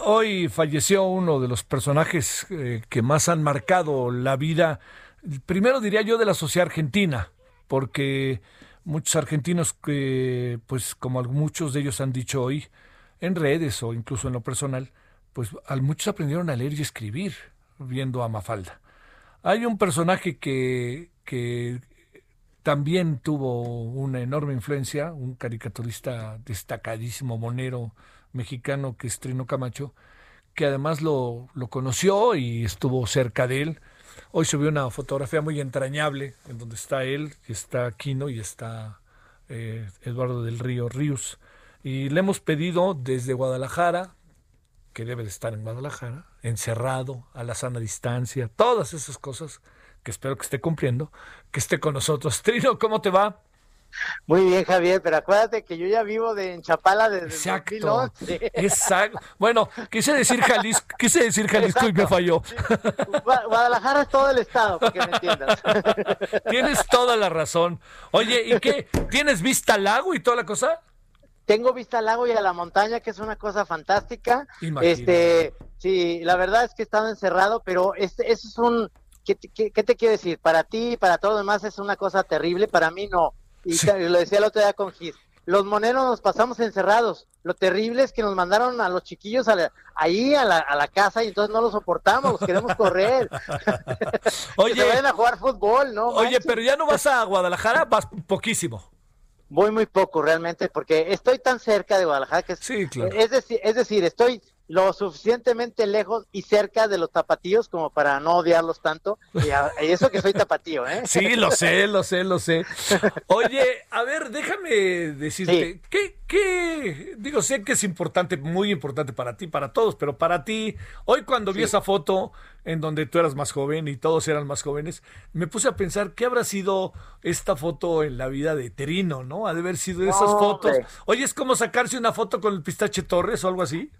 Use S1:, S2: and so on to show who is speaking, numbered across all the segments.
S1: Hoy falleció uno de los personajes eh, que más han marcado la vida, primero diría yo, de la sociedad argentina, porque muchos argentinos que, pues como muchos de ellos han dicho hoy, en redes o incluso en lo personal, pues muchos aprendieron a leer y escribir viendo a Mafalda. Hay un personaje que, que también tuvo una enorme influencia, un caricaturista destacadísimo, monero, mexicano que es Trino Camacho, que además lo, lo conoció y estuvo cerca de él. Hoy subió una fotografía muy entrañable en donde está él, está Quino y está eh, Eduardo del Río Ríos. Y le hemos pedido desde Guadalajara, que debe de estar en Guadalajara, encerrado, a la sana distancia, todas esas cosas que espero que esté cumpliendo, que esté con nosotros. Trino, ¿cómo te va?
S2: Muy bien, Javier, pero acuérdate que yo ya vivo de en Chapala desde
S1: Exacto, exacto. Bueno, quise decir Jalisco, quise decir Jalisco y me falló.
S2: Guadalajara es todo el estado, para que me entiendas.
S1: Tienes toda la razón. Oye, ¿y qué? ¿Tienes vista al lago y toda la cosa?
S2: Tengo vista al lago y a la montaña, que es una cosa fantástica. Este, sí, la verdad es que he estado encerrado, pero este, eso es un, ¿qué, qué, te quiero decir? Para ti, para todo lo demás es una cosa terrible, para mí no y lo decía el otro día con Gis, los moneros nos pasamos encerrados. Lo terrible es que nos mandaron a los chiquillos ahí a la, a la, casa y entonces no lo soportamos, queremos correr.
S1: Oye,
S2: que vayan a jugar fútbol, ¿no?
S1: Oye, pero ya no vas a Guadalajara, vas poquísimo.
S2: Voy muy poco realmente porque estoy tan cerca de Guadalajara que
S1: sí, claro.
S2: es decir, es decir, estoy lo suficientemente lejos y cerca de los tapatíos como para no odiarlos tanto. Y, eso que soy tapatío, ¿eh?
S1: Sí, lo sé, lo sé, lo sé. Oye, a ver, déjame decirte, ¿qué, ¿qué? Digo, sé que es importante, muy importante para ti, para todos, pero para ti, hoy cuando vi esa foto en donde tú eras más joven y todos eran más jóvenes, me puse a pensar qué habrá sido esta foto en la vida de Terino, ¿no? Ha de haber sido esas fotos. Oye, es como sacarse una foto con el Pistache Torres o algo así.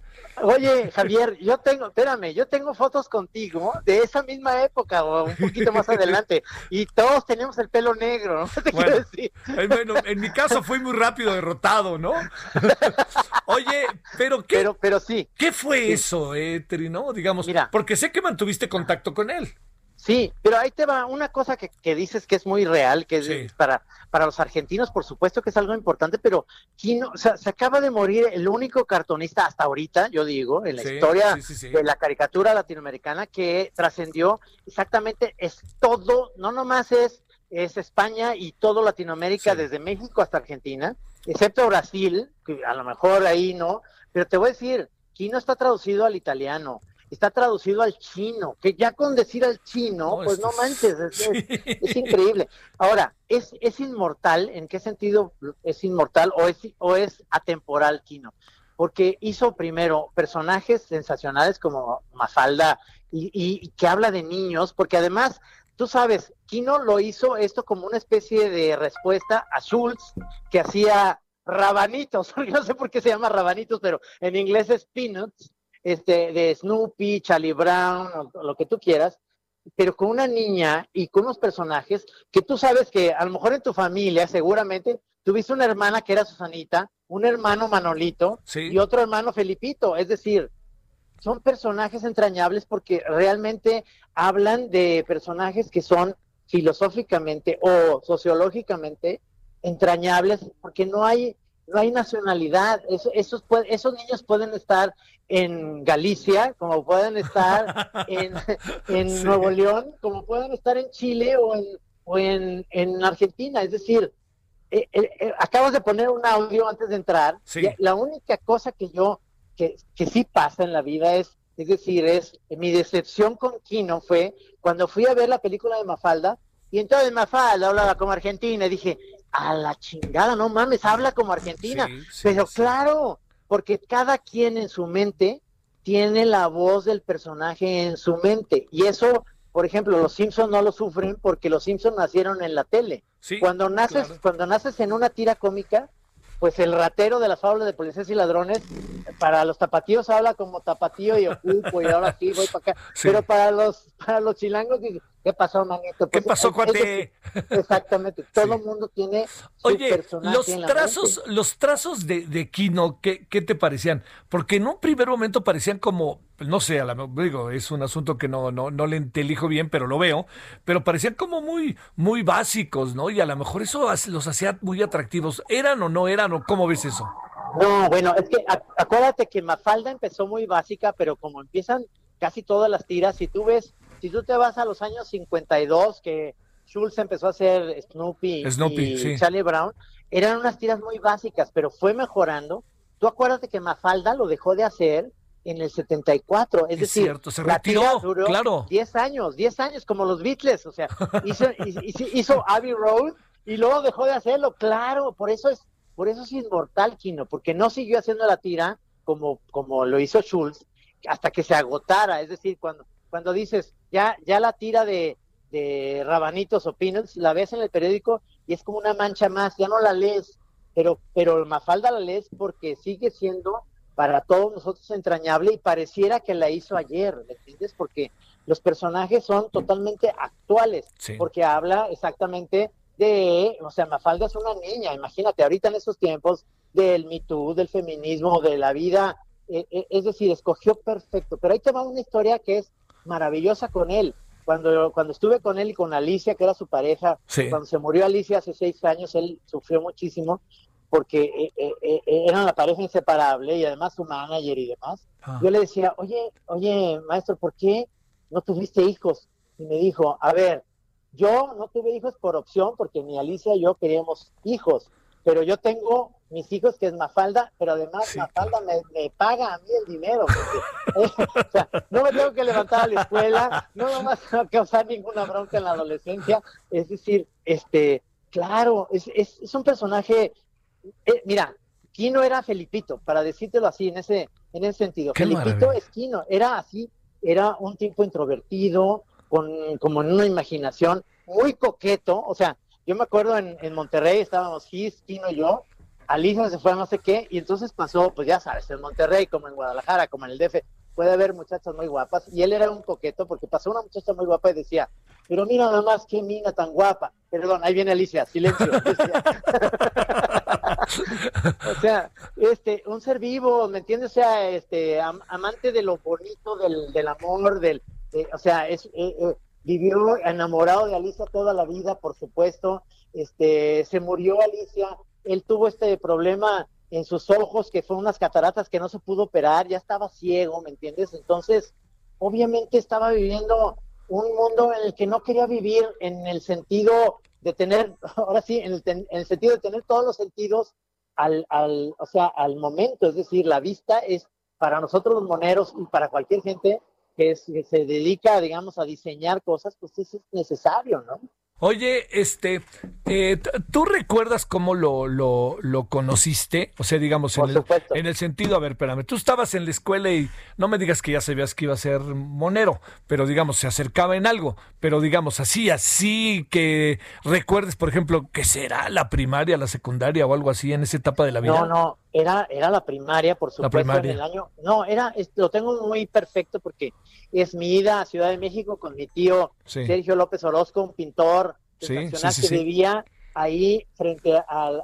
S2: Oye, Javier, yo tengo, espérame, yo tengo fotos contigo de esa misma época o un poquito más adelante y todos tenemos el pelo negro, ¿no? ¿Te
S1: bueno, decir? Eh, bueno, en mi caso fue muy rápido derrotado, ¿no? Oye, pero ¿qué,
S2: pero, pero sí.
S1: ¿qué fue eso, eh, no? Digamos, Mira, porque sé que mantuviste contacto con él.
S2: Sí, pero ahí te va una cosa que, que dices que es muy real, que es para, para los argentinos, por supuesto que es algo importante, pero Kino, o sea, se acaba de morir el único cartonista hasta ahorita, yo digo, en la historia de la caricatura latinoamericana que trascendió exactamente, es todo, no nomás es, es España y todo Latinoamérica, desde México hasta Argentina, excepto Brasil, que a lo mejor ahí no, pero te voy a decir, Kino está traducido al italiano, está traducido al chino, que ya con decir al chino, pues no manches, es, increíble. Ahora, ¿es, ¿es inmortal? ¿En qué sentido es inmortal o es, o es atemporal Kino? Porque hizo primero personajes sensacionales como Mafalda y, y, que habla de niños, porque además, tú sabes, Kino lo hizo esto como una especie de respuesta a Schultz, que hacía rabanitos, no sé por qué se llama rabanitos, pero en inglés es peanuts, este, de Snoopy, Charlie Brown, o, lo que tú quieras, pero con una niña y con unos personajes que tú sabes que a lo mejor en tu familia seguramente tuviste una hermana que era Susanita, un hermano Manolito y otro hermano Felipito, es decir, son personajes entrañables porque realmente hablan de personajes que son filosóficamente o sociológicamente entrañables porque no hay no hay nacionalidad. esos, esos niños pueden estar en Galicia, como pueden estar en, Nuevo León, como pueden estar en Chile o en, o en, Argentina. Es decir, eh, eh, eh, acabas de poner un audio antes de entrar. La única cosa que yo, que, que sí pasa en la vida es, es decir, es mi decepción con Kino fue cuando fui a ver la película de Mafalda, y entonces Mafalda hablaba como argentina, y dije, a la chingada, no mames, habla como argentina. Pero claro, porque cada quien en su mente tiene la voz del personaje en su mente. Y eso, por ejemplo, los Simpsons no lo sufren porque los Simpsons nacieron en la tele. cuando naces, cuando naces en una tira cómica, pues el ratero de las fábulas de policías y ladrones, para los tapatíos habla como tapatío y ocupo y ahora sí voy para acá. Pero para los, para los chilangos ¿Qué pasó, manito?
S1: ¿Qué pues, pasó, cuate?
S2: Exactamente. Todo el mundo tiene
S1: su Oye, los trazos, los trazos de, de Kino, ¿qué, ¿qué, te parecían? Porque en un primer momento parecían como, no sé, a la, digo, es un asunto que no, no, no le intelijo bien, pero lo veo, pero parecían como muy, muy básicos, ¿no? Y a lo mejor eso los hacía muy atractivos. ¿Eran o no eran o cómo ves eso?
S2: No, bueno, es que acuérdate que Mafalda empezó muy básica, pero como empiezan casi todas las tiras, si tú ves si tú te vas a los años 52, que Schultz empezó a hacer Snoopy, y Charlie Brown, eran unas tiras muy básicas, pero fue mejorando. Tú acuérdate que Mafalda lo dejó de hacer en el 74, es, decir,
S1: cierto, se retiró, duró claro.
S2: 10 años, 10 años como los Beatles, o sea, hizo, hizo Abbey Road y luego dejó de hacerlo, claro, por eso es por eso es inmortal Kino, porque no siguió haciendo la tira como como lo hizo Schultz hasta que se agotara, es decir, cuando cuando dices, ya, ya la tira de, de rabanitos o peanuts, la ves en el periódico y es como una mancha más, ya no la lees, pero, pero Mafalda la lees porque sigue siendo para todos nosotros entrañable y pareciera que la hizo ayer, ¿me entiendes? Porque los personajes son totalmente actuales, porque habla exactamente de, o sea, Mafalda es una niña, imagínate, ahorita en esos tiempos del Me Too, del feminismo, de la vida, eh, eh, es decir, escogió perfecto, pero ahí te va una historia que es maravillosa con él. Cuando, cuando estuve con él y con Alicia, que era su pareja, cuando se murió Alicia hace seis años, él sufrió muchísimo porque eh, eh, eh, eran la pareja inseparable y además su manager y demás. Ah. Yo le decía, oye, oye, maestro, ¿por qué no tuviste hijos? Y me dijo, a ver, yo no tuve hijos por opción porque ni Alicia y yo queríamos hijos pero yo tengo mis hijos que es Mafalda, pero además Mafalda me, paga a mí el dinero. o sea, no me tengo que levantar a la escuela, no me va a causar ninguna bronca en la adolescencia. Es decir, este, claro, es, es, un personaje. Eh, mira, Kino era Felipito, para decírtelo así, en ese, en ese sentido. Felipito es Kino, era así, era un tipo introvertido, con, como en una imaginación, muy coqueto, o sea, yo me acuerdo en, en Monterrey estábamos Gis, Kino y yo, Alicia se fue a no sé qué, y entonces pasó, pues ya sabes, en Monterrey, como en Guadalajara, como en el DF, puede haber muchachas muy guapas, y él era un coqueto porque pasó una muchacha muy guapa y decía, pero mira nada más qué mina tan guapa. Perdón, ahí viene Alicia, silencio. o sea, este, un ser vivo, ¿me entiendes? O sea, este, amante de lo bonito, del, del amor, del, o sea, es, eh, eh, vivió enamorado de Alicia toda la vida, por supuesto. Este, se murió Alicia, él tuvo este problema en sus ojos que fue unas cataratas que no se pudo operar, ya estaba ciego, ¿me entiendes? Entonces, obviamente estaba viviendo un mundo en el que no quería vivir en el sentido de tener, ahora sí, en el, sentido de tener todos los sentidos al, al, o sea, al momento, es decir, la vista es para nosotros los moneros y para cualquier gente que, se dedica, digamos, a diseñar cosas, pues eso es necesario, ¿no?
S1: Oye, este, eh, ¿tú recuerdas cómo lo, lo, lo, conociste? O sea, digamos, en el, en el, sentido, a ver, espérame, tú estabas en la escuela y no me digas que ya sabías que iba a ser monero, pero digamos, se acercaba en algo, pero digamos, así, así que recuerdes, por ejemplo, que será la primaria, la secundaria o algo así en esa etapa de la vida.
S2: No, no, era, era la primaria, por supuesto, en el año, no, era, lo tengo muy perfecto porque es mi ida a Ciudad de México con mi tío Sergio López Orozco, un pintor que vivía ahí frente al,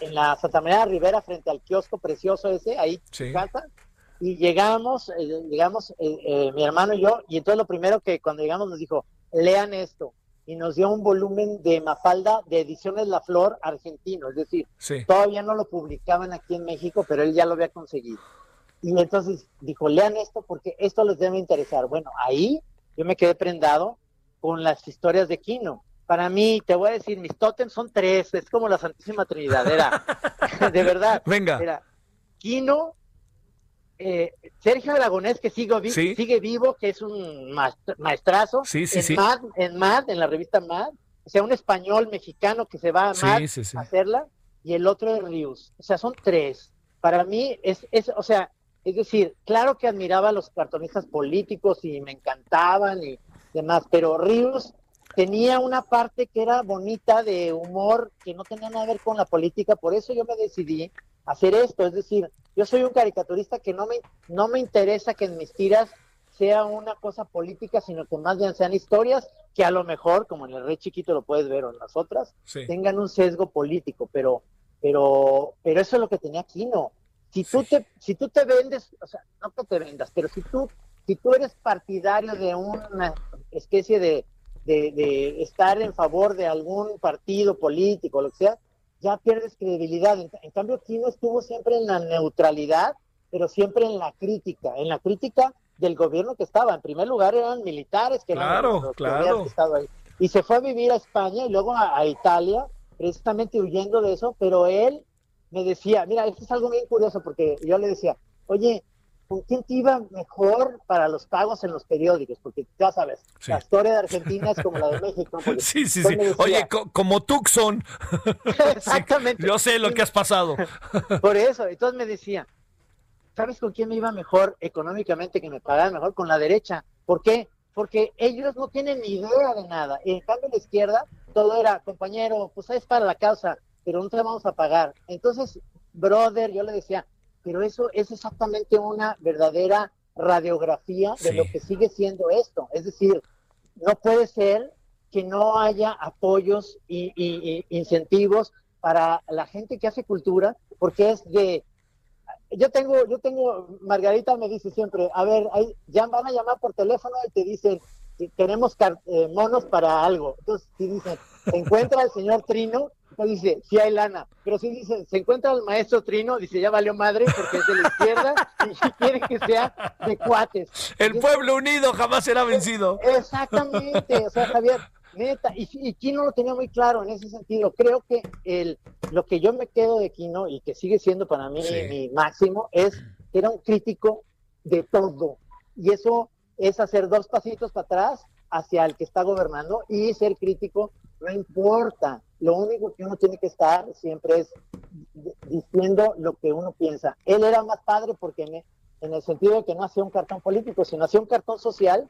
S2: en la Santa María de Rivera, frente al kiosco precioso ese, ahí casa, y llegamos, eh, llegamos eh, eh, mi hermano y yo, y entonces lo primero que cuando llegamos nos dijo, lean esto, y nos dio un volumen de Mafalda de Ediciones La Flor argentino, es decir, todavía no lo publicaban aquí en México, pero él ya lo había conseguido. Y entonces dijo, lean esto porque esto les debe interesar. Bueno, ahí yo me quedé prendado con las historias de Kino. Para mí, te voy a decir, mis tótems son tres, es como la Santísima Trinidad, era, de verdad.
S1: Venga.
S2: Era Kino, eh, Sergio Aragonés, que sigue, sigue vivo, que es un maestrazo.
S1: Sí, sí,
S2: en Mad, en Mad, en la revista Mad. O sea, un español mexicano que se va a Mad a hacerla. Y el otro es Rius. O sea, son tres para mí es, es, o sea, es decir, claro que admiraba a los cartonistas políticos y me encantaban y demás, pero Ríos tenía una parte que era bonita de humor que no tenía nada que ver con la política, por eso yo me decidí hacer esto, es decir, yo soy un caricaturista que no me, no me interesa que en mis tiras sea una cosa política, sino que más bien sean historias que a lo mejor, como en el Rey Chiquito lo puedes ver o en las otras, tengan un sesgo político, pero, pero, pero eso es lo que tenía Kino. Si tú te, si tú te vendes, o sea, no que te vendas, pero si tú, si tú eres partidario de una especie de, de, estar en favor de algún partido político, lo que sea, ya pierdes credibilidad. En, en cambio, Kino estuvo siempre en la neutralidad, pero siempre en la crítica, en la crítica del gobierno que estaba. En primer lugar eran militares que
S1: claro, claro.
S2: estado ahí. Y se fue a vivir a España y luego a, Italia, precisamente huyendo de eso, pero él me decía, mira, esto es algo bien curioso porque yo le decía, oye, ¿con quién te iba mejor para los pagos en los periódicos? Porque ya sabes, la historia de Argentina es como la de México.
S1: Sí, sí, sí. Oye, como Tucson.
S2: Exactamente.
S1: yo sé lo que has pasado.
S2: Por eso, entonces me decía, ¿sabes con quién me iba mejor económicamente, que me pagaba mejor? Con la derecha. ¿Por qué? Porque ellos no tienen ni idea de nada. Y en cambio, la izquierda, todo era, compañero, pues es para la causa, pero no te vamos a pagar. Entonces, brother, yo le decía, pero eso es exactamente una verdadera radiografía de lo que sigue siendo esto. Es decir, no puede ser que no haya apoyos y incentivos para la gente que hace cultura, porque es de yo tengo, yo tengo, Margarita me dice siempre, a ver, ahí, ya van a llamar por teléfono y te dicen, tenemos eh, monos para algo. Entonces, si dicen, se encuentra el señor Trino, entonces dice, sí hay lana. Pero si dicen, se encuentra el maestro Trino, dice, ya valió madre porque es de la izquierda y quiere que sea de cuates.
S1: El pueblo unido jamás será vencido.
S2: Exactamente, o sea, Javier, Neta, y, y, Kino lo tenía muy claro en ese sentido. Creo que el, lo que yo me quedo de Kino y que sigue siendo para mí mi máximo es que era un crítico de todo. Y eso es hacer dos pasitos para atrás hacia el que está gobernando y ser crítico no importa. Lo único que uno tiene que estar siempre es diciendo lo que uno piensa. Él era más padre porque en el sentido de que no hacía un cartón político, sino hacía un cartón social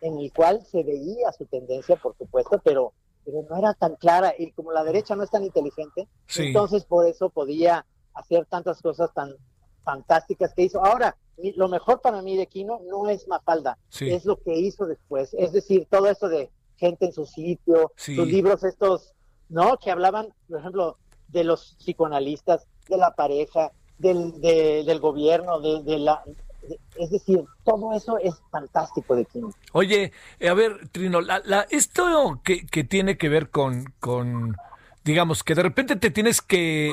S2: en el cual se veía su tendencia, por supuesto, pero, pero no era tan clara y como la derecha no es tan inteligente, entonces por eso podía hacer tantas cosas tan fantásticas que hizo. Ahora, lo mejor para mí de Kino no es Mafalda, es lo que hizo después, es decir, todo esto de gente en su sitio, sus libros estos, ¿no? Que hablaban, por ejemplo, de los psicoanalistas, de la pareja, del, del gobierno, de, de, la, es decir, todo eso es fantástico de Kino.
S1: Oye, a ver, Trino, la, esto que, que, tiene que ver con, con, digamos, que de repente te tienes que,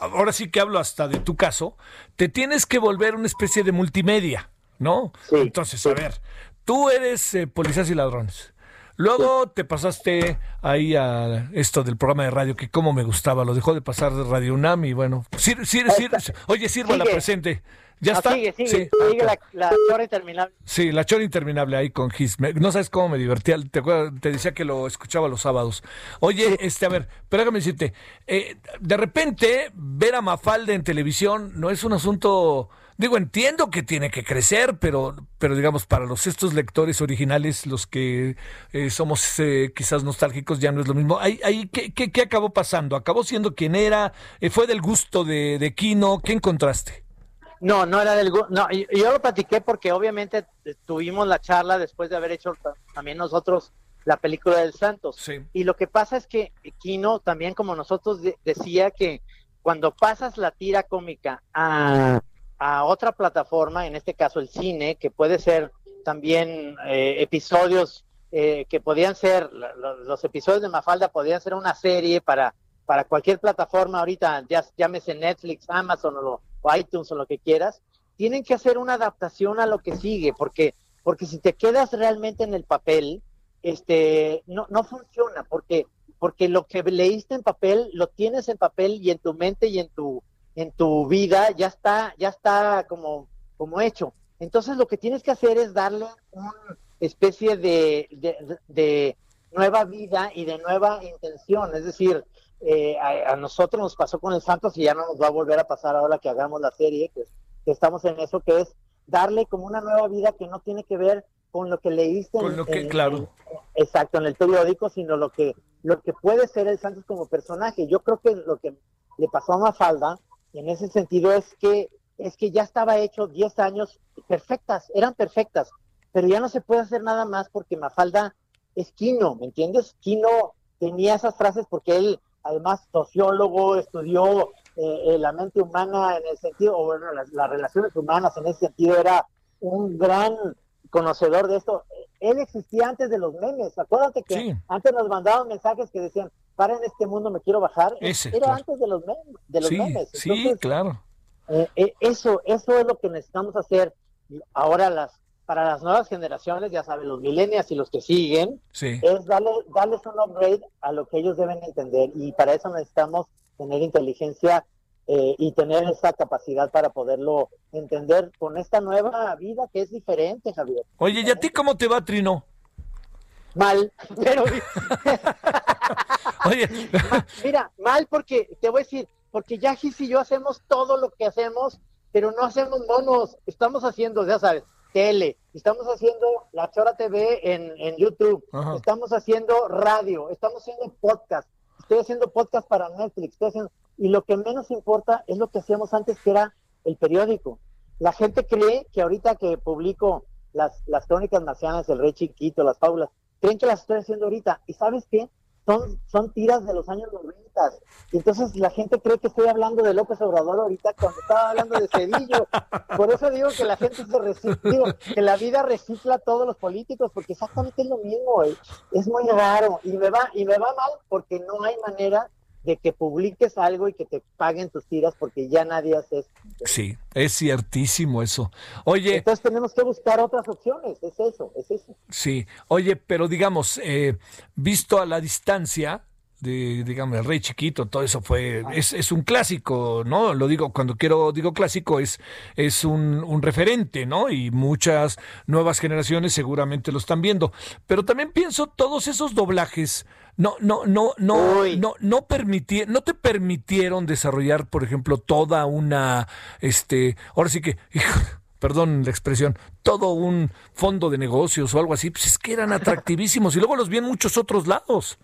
S1: ahora sí que hablo hasta de tu caso, te tienes que volver una especie de multimedia, ¿no? Entonces, a ver, tú eres eh, policías y ladrones. Luego te pasaste ahí a esto del programa de radio que como me gustaba, lo dejó de pasar de Radio UNAM y bueno, sir, sir, oye, sirva la presente. ¿Ya ah, está?
S2: Sigue, sigue, sí. sigue la, la, chora interminable.
S1: Sí, la chora interminable ahí con Gis. No sabes cómo me divertía. Te, te decía que lo escuchaba los sábados. Oye, este, a ver, pero déjame decirte, eh, de repente ver a Mafalda en televisión no es un asunto Digo, entiendo que tiene que crecer, pero, pero digamos, para los estos lectores originales, los que eh, somos eh, quizás nostálgicos, ya no es lo mismo. Ahí, ahí ¿qué, qué, qué acabó pasando? ¿Acabó siendo quien era? ¿Fue del gusto de, de Kino? ¿Qué encontraste?
S2: No, no era del no, yo lo platiqué porque obviamente tuvimos la charla después de haber hecho también nosotros la película del Santos. Y lo que pasa es que Kino también como nosotros decía que cuando pasas la tira cómica a, a, otra plataforma, en este caso el cine, que puede ser también eh, episodios eh, que podían ser, los, episodios de Mafalda podían ser una serie para, para cualquier plataforma ahorita, ya, llámese Netflix, Amazon o lo o iTunes o lo que quieras, tienen que hacer una adaptación a lo que sigue, porque, porque si te quedas realmente en el papel, este, no, no funciona, porque, porque lo que leíste en papel, lo tienes en papel y en tu mente y en tu, en tu vida ya está, ya está como, como hecho. Entonces lo que tienes que hacer es darle una especie de, de, de nueva vida y de nueva intención, es decir, eh, a, nosotros nos pasó con el Santos y ya no nos va a volver a pasar ahora que hagamos la serie, que, estamos en eso, que es darle como una nueva vida que no tiene que ver con lo que leíste
S1: con lo que, claro.
S2: exacto, en el periódico, sino lo que, lo que puede ser el Santos como personaje. Yo creo que lo que le pasó a Mafalda en ese sentido es que es que ya estaba hecho 10 años perfectas, eran perfectas, pero ya no se puede hacer nada más porque Mafalda es Quino, ¿me entiendes? Quino tenía esas frases porque él, además, sociólogo, estudió eh, la mente humana en el sentido, o bueno, las, relaciones humanas en ese sentido, era un gran conocedor de esto. Él existía antes de los memes, acuérdate que antes nos mandaban mensajes que decían, para en este mundo, me quiero bajar. era antes de los memes. De los memes.
S1: sí, claro.
S2: Eh, eh, eso, eso es lo que necesitamos hacer ahora las para las nuevas generaciones, ya saben, los millennials y los que siguen, es darle, darles un upgrade a lo que ellos deben entender y para eso necesitamos tener inteligencia eh, y tener esa capacidad para poderlo entender con esta nueva vida que es diferente, Javier.
S1: Oye, ¿y a ti cómo te va, Trino?
S2: Mal, pero... Oye. Mira, mal porque, te voy a decir, porque ya Gis y yo hacemos todo lo que hacemos, pero no hacemos monos, estamos haciendo, ya sabes, tele, estamos haciendo la Chora TV en, en YouTube, estamos haciendo radio, estamos haciendo podcast, estoy haciendo podcast para Netflix, estoy haciendo, y lo que menos importa es lo que hacíamos antes, que era el periódico. La gente cree que ahorita que publico las, las crónicas marcianas, el rey chiquito, las fábulas, creen que las estoy haciendo ahorita. ¿Y sabes qué? Son, son tiras de los años 90. Y entonces la gente cree que estoy hablando de López Obrador ahorita cuando estaba hablando de Cedillo. Por eso digo que la gente se recicla, que la vida recicla a todos los políticos, porque exactamente es lo mismo. Es muy raro. Y me va, y me va mal porque no hay manera de que publiques algo y que te paguen tus tiras porque ya nadie hace eso.
S1: Sí, es ciertísimo eso. Oye.
S2: Entonces tenemos que buscar otras opciones, es eso, es eso.
S1: Sí, oye, pero digamos, eh, visto a la distancia, de, digamos, el rey chiquito, todo eso fue, es, es, un clásico, ¿no? Lo digo, cuando quiero, digo clásico, es, es un, un, referente, ¿no? Y muchas nuevas generaciones seguramente lo están viendo. Pero también pienso todos esos doblajes no, no, no, no, no, no permití, no te permitieron desarrollar, por ejemplo, toda una, este, ahora sí que, perdón la expresión, todo un fondo de negocios o algo así, pues es que eran atractivísimos y luego los vi en muchos otros lados.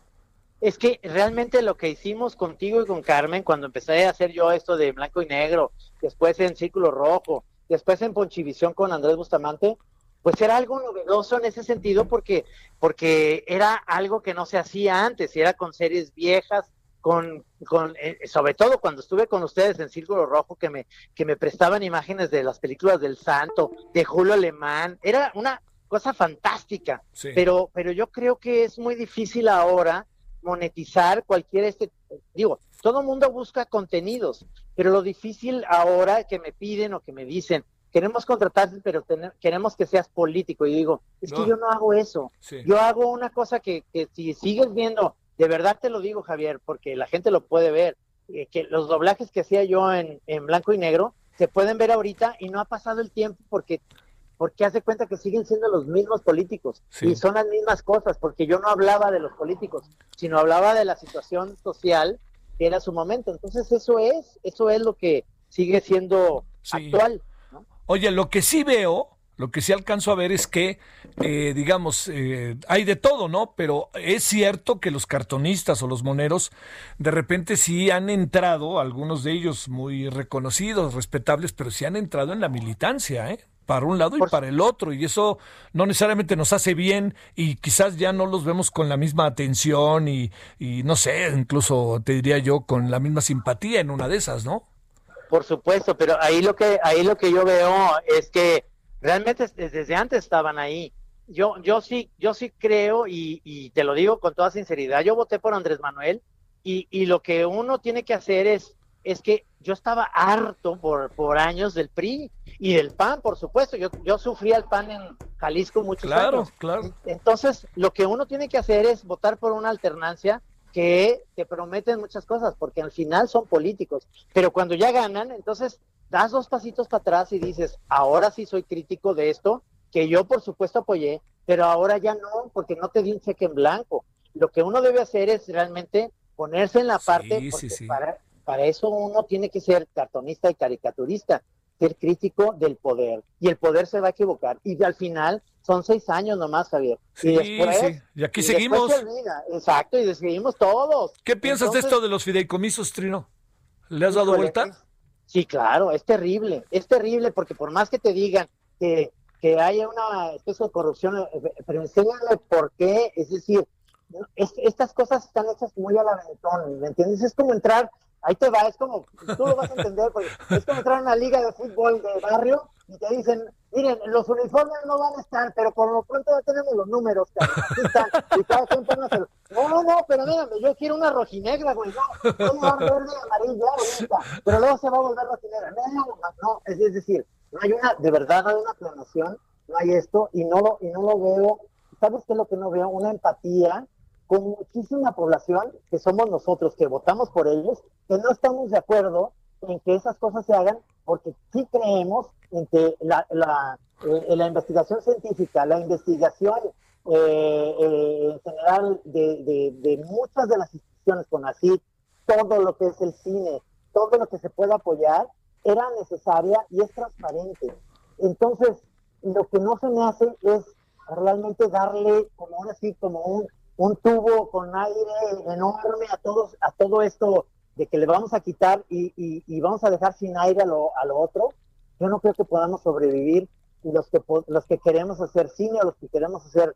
S2: Es que realmente lo que hicimos contigo y con Carmen cuando empecé a hacer yo esto de blanco y negro, después en Círculo Rojo, después en Ponchivisión con Andrés Bustamante, pues era algo novedoso en ese sentido porque, porque era algo que no se hacía antes, y era con series viejas, con, con eh, sobre todo cuando estuve con ustedes en Círculo Rojo, que me, que me prestaban imágenes de las películas del Santo, de Julio Alemán, era una cosa fantástica, pero, pero yo creo que es muy difícil ahora monetizar cualquier este, digo, todo el mundo busca contenidos, pero lo difícil ahora que me piden o que me dicen, queremos contratarte, pero queremos que seas político. Y digo, es que yo no hago eso. Yo hago una cosa que, que, si sigues viendo, de verdad te lo digo, Javier, porque la gente lo puede ver, eh, que los doblajes que hacía yo en, en, blanco y negro se pueden ver ahorita y no ha pasado el tiempo porque porque hace cuenta que siguen siendo los mismos políticos y son las mismas cosas, porque yo no hablaba de los políticos, sino hablaba de la situación social que era su momento. Entonces eso es, eso es lo que sigue siendo actual.
S1: Oye, lo que sí veo, lo que sí alcanzo a ver es que, eh, digamos, eh, hay de todo, ¿no? Pero es cierto que los cartonistas o los moneros de repente sí han entrado, algunos de ellos muy reconocidos, respetables, pero sí han entrado en la militancia, ¿eh? Para un lado y para el otro, y eso no necesariamente nos hace bien y quizás ya no los vemos con la misma atención y, y no sé, incluso te diría yo con la misma simpatía en una de esas, ¿no?
S2: Por supuesto, pero ahí lo que ahí lo que yo veo es que realmente desde antes estaban ahí. Yo yo sí yo sí creo y, y te lo digo con toda sinceridad. Yo voté por Andrés Manuel y, y lo que uno tiene que hacer es es que yo estaba harto por, por años del PRI y del PAN, por supuesto. Yo, yo sufrí el PAN en Jalisco muchos años.
S1: Claro, claro.
S2: Entonces, lo que uno tiene que hacer es votar por una alternancia que te prometen muchas cosas, porque al final son políticos, pero cuando ya ganan, entonces das dos pasitos para atrás y dices, ahora sí soy crítico de esto, que yo por supuesto apoyé, pero ahora ya no, porque no te di un cheque en blanco. Lo que uno debe hacer es realmente ponerse en la parte, Para, para eso uno tiene que ser cartonista y caricaturista, ser crítico del poder. Y el poder se va a equivocar. Y al final son seis años nomás, Javier.
S1: Sí, y sí. Y aquí seguimos.
S2: Exacto, y seguimos todos.
S1: ¿Qué piensas de esto de los fideicomisos, Trino? ¿Le has dado vuelta?
S2: Sí, claro, es terrible. Es terrible porque por más que te digan que, que haya una especie de corrupción, pero enséñale por qué. Es decir, estas cosas están hechas muy al aventón, ¿me entiendes? Es como entrar, ahí te va, es como, tú lo vas a entender, es como entrar a una liga de fútbol de barrio y te dicen, miren, los uniformes no van a estar, pero por lo pronto ya tenemos los números, aquí están, y cada quien hacer, no, no, no, pero mírame, yo quiero una rojinegra, güey, no, no va verde amarilla, bonita, pero luego se va a volver rojinegra, no, no, no, es, decir, no hay una, de verdad no hay una planeación, no hay esto, y no, y no lo veo, ¿sabes qué es lo que no veo? Una empatía, con muchísima población que somos nosotros, que votamos por ellos, que no estamos de acuerdo en que esas cosas se hagan, porque sí creemos en que la, la, eh, la investigación científica, la investigación eh, eh, en general de, de, muchas de las instituciones con así, todo lo que es el cine, todo lo que se puede apoyar, era necesaria y es transparente. Entonces, lo que no se me hace es realmente darle como ahora sí, como un, un tubo con aire enorme a todos a todo esto de que le vamos a quitar y, y, vamos a dejar sin aire a lo, a lo otro, yo no creo que podamos sobrevivir. Y los que los que queremos hacer cine o los que queremos hacer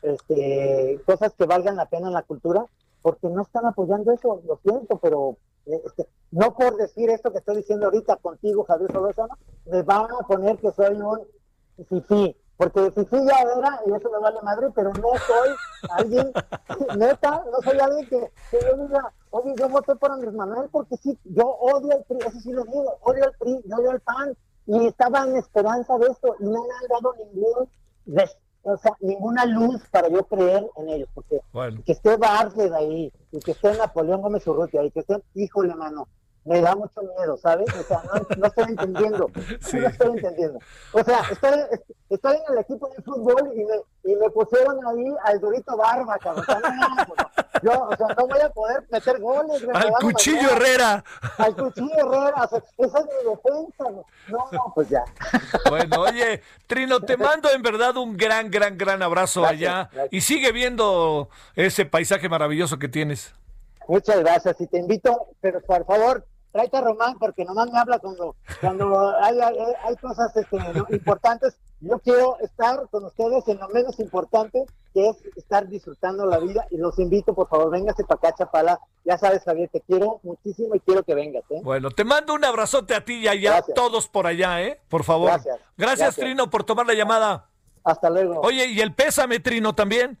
S2: este, cosas que valgan la pena en la cultura, porque no están apoyando eso, lo siento, pero este, no por decir esto que estoy diciendo ahorita contigo, Javier Solórzano, me van a poner que soy un fifí, porque si sí ya era, y eso me vale madre, pero no soy alguien, neta, no soy alguien que, yo diga, oye, yo voté por Andrés Manuel porque sí, yo odio al PRI, eso sí lo digo, odio al PRI, yo odio al PAN, y estaba en esperanza de esto, y no me han dado ningún, o sea, ninguna luz para yo creer en ellos, porque que esté Bartlett ahí, y que esté Napoleón Gómez Urrutia, y que esté, híjole, mano, me da mucho miedo, ¿sabes? O sea, no, estoy entendiendo, no estoy entendiendo. O sea, estoy, estoy en el equipo de fútbol y me, y me pusieron ahí al Dorito Barba, cabrón. yo, o sea, no voy a poder meter goles.
S1: Al Cuchillo Herrera.
S2: Al Cuchillo Herrera, o sea, esa es mi defensa. No, no, pues ya.
S1: Bueno, oye, Trino, te mando en verdad un gran, gran, gran abrazo allá y sigue viendo ese paisaje maravilloso que tienes.
S2: Muchas gracias y te invito, pero por favor, tráete a Román porque nomás me habla cuando, cuando hay, hay, cosas este, importantes. Yo quiero estar con ustedes en lo menos importante, que es estar disfrutando la vida y los invito, por favor, véngase para acá, Chapala. Ya sabes, Javier, te quiero muchísimo y quiero que vengas. ¿eh?
S1: Bueno, te mando un abrazote a ti y allá, todos por allá, ¿eh? Por favor. Gracias. Gracias, Trino, por tomar la llamada.
S2: Hasta luego.
S1: Oye, ¿y el pésame, Trino, también?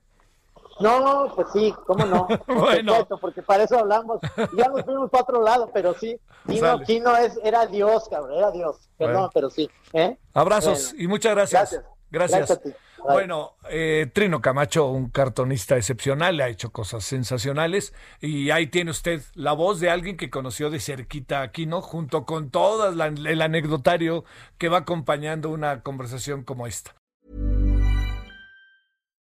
S2: No, pues sí, cómo no. bueno. porque para eso hablamos. Ya nos fuimos para otro lado, pero sí. Kino, Kino es, era Dios, cabrón, era Dios. Perdón, pero sí. ¿eh?
S1: Abrazos y muchas gracias. Gracias. Bueno, eh, Trino Camacho, un cartonista excepcional, le ha hecho cosas sensacionales y ahí tiene usted la voz de alguien que conoció de cerquita a Kino, junto con todo el anecdotario que va acompañando una conversación como esta.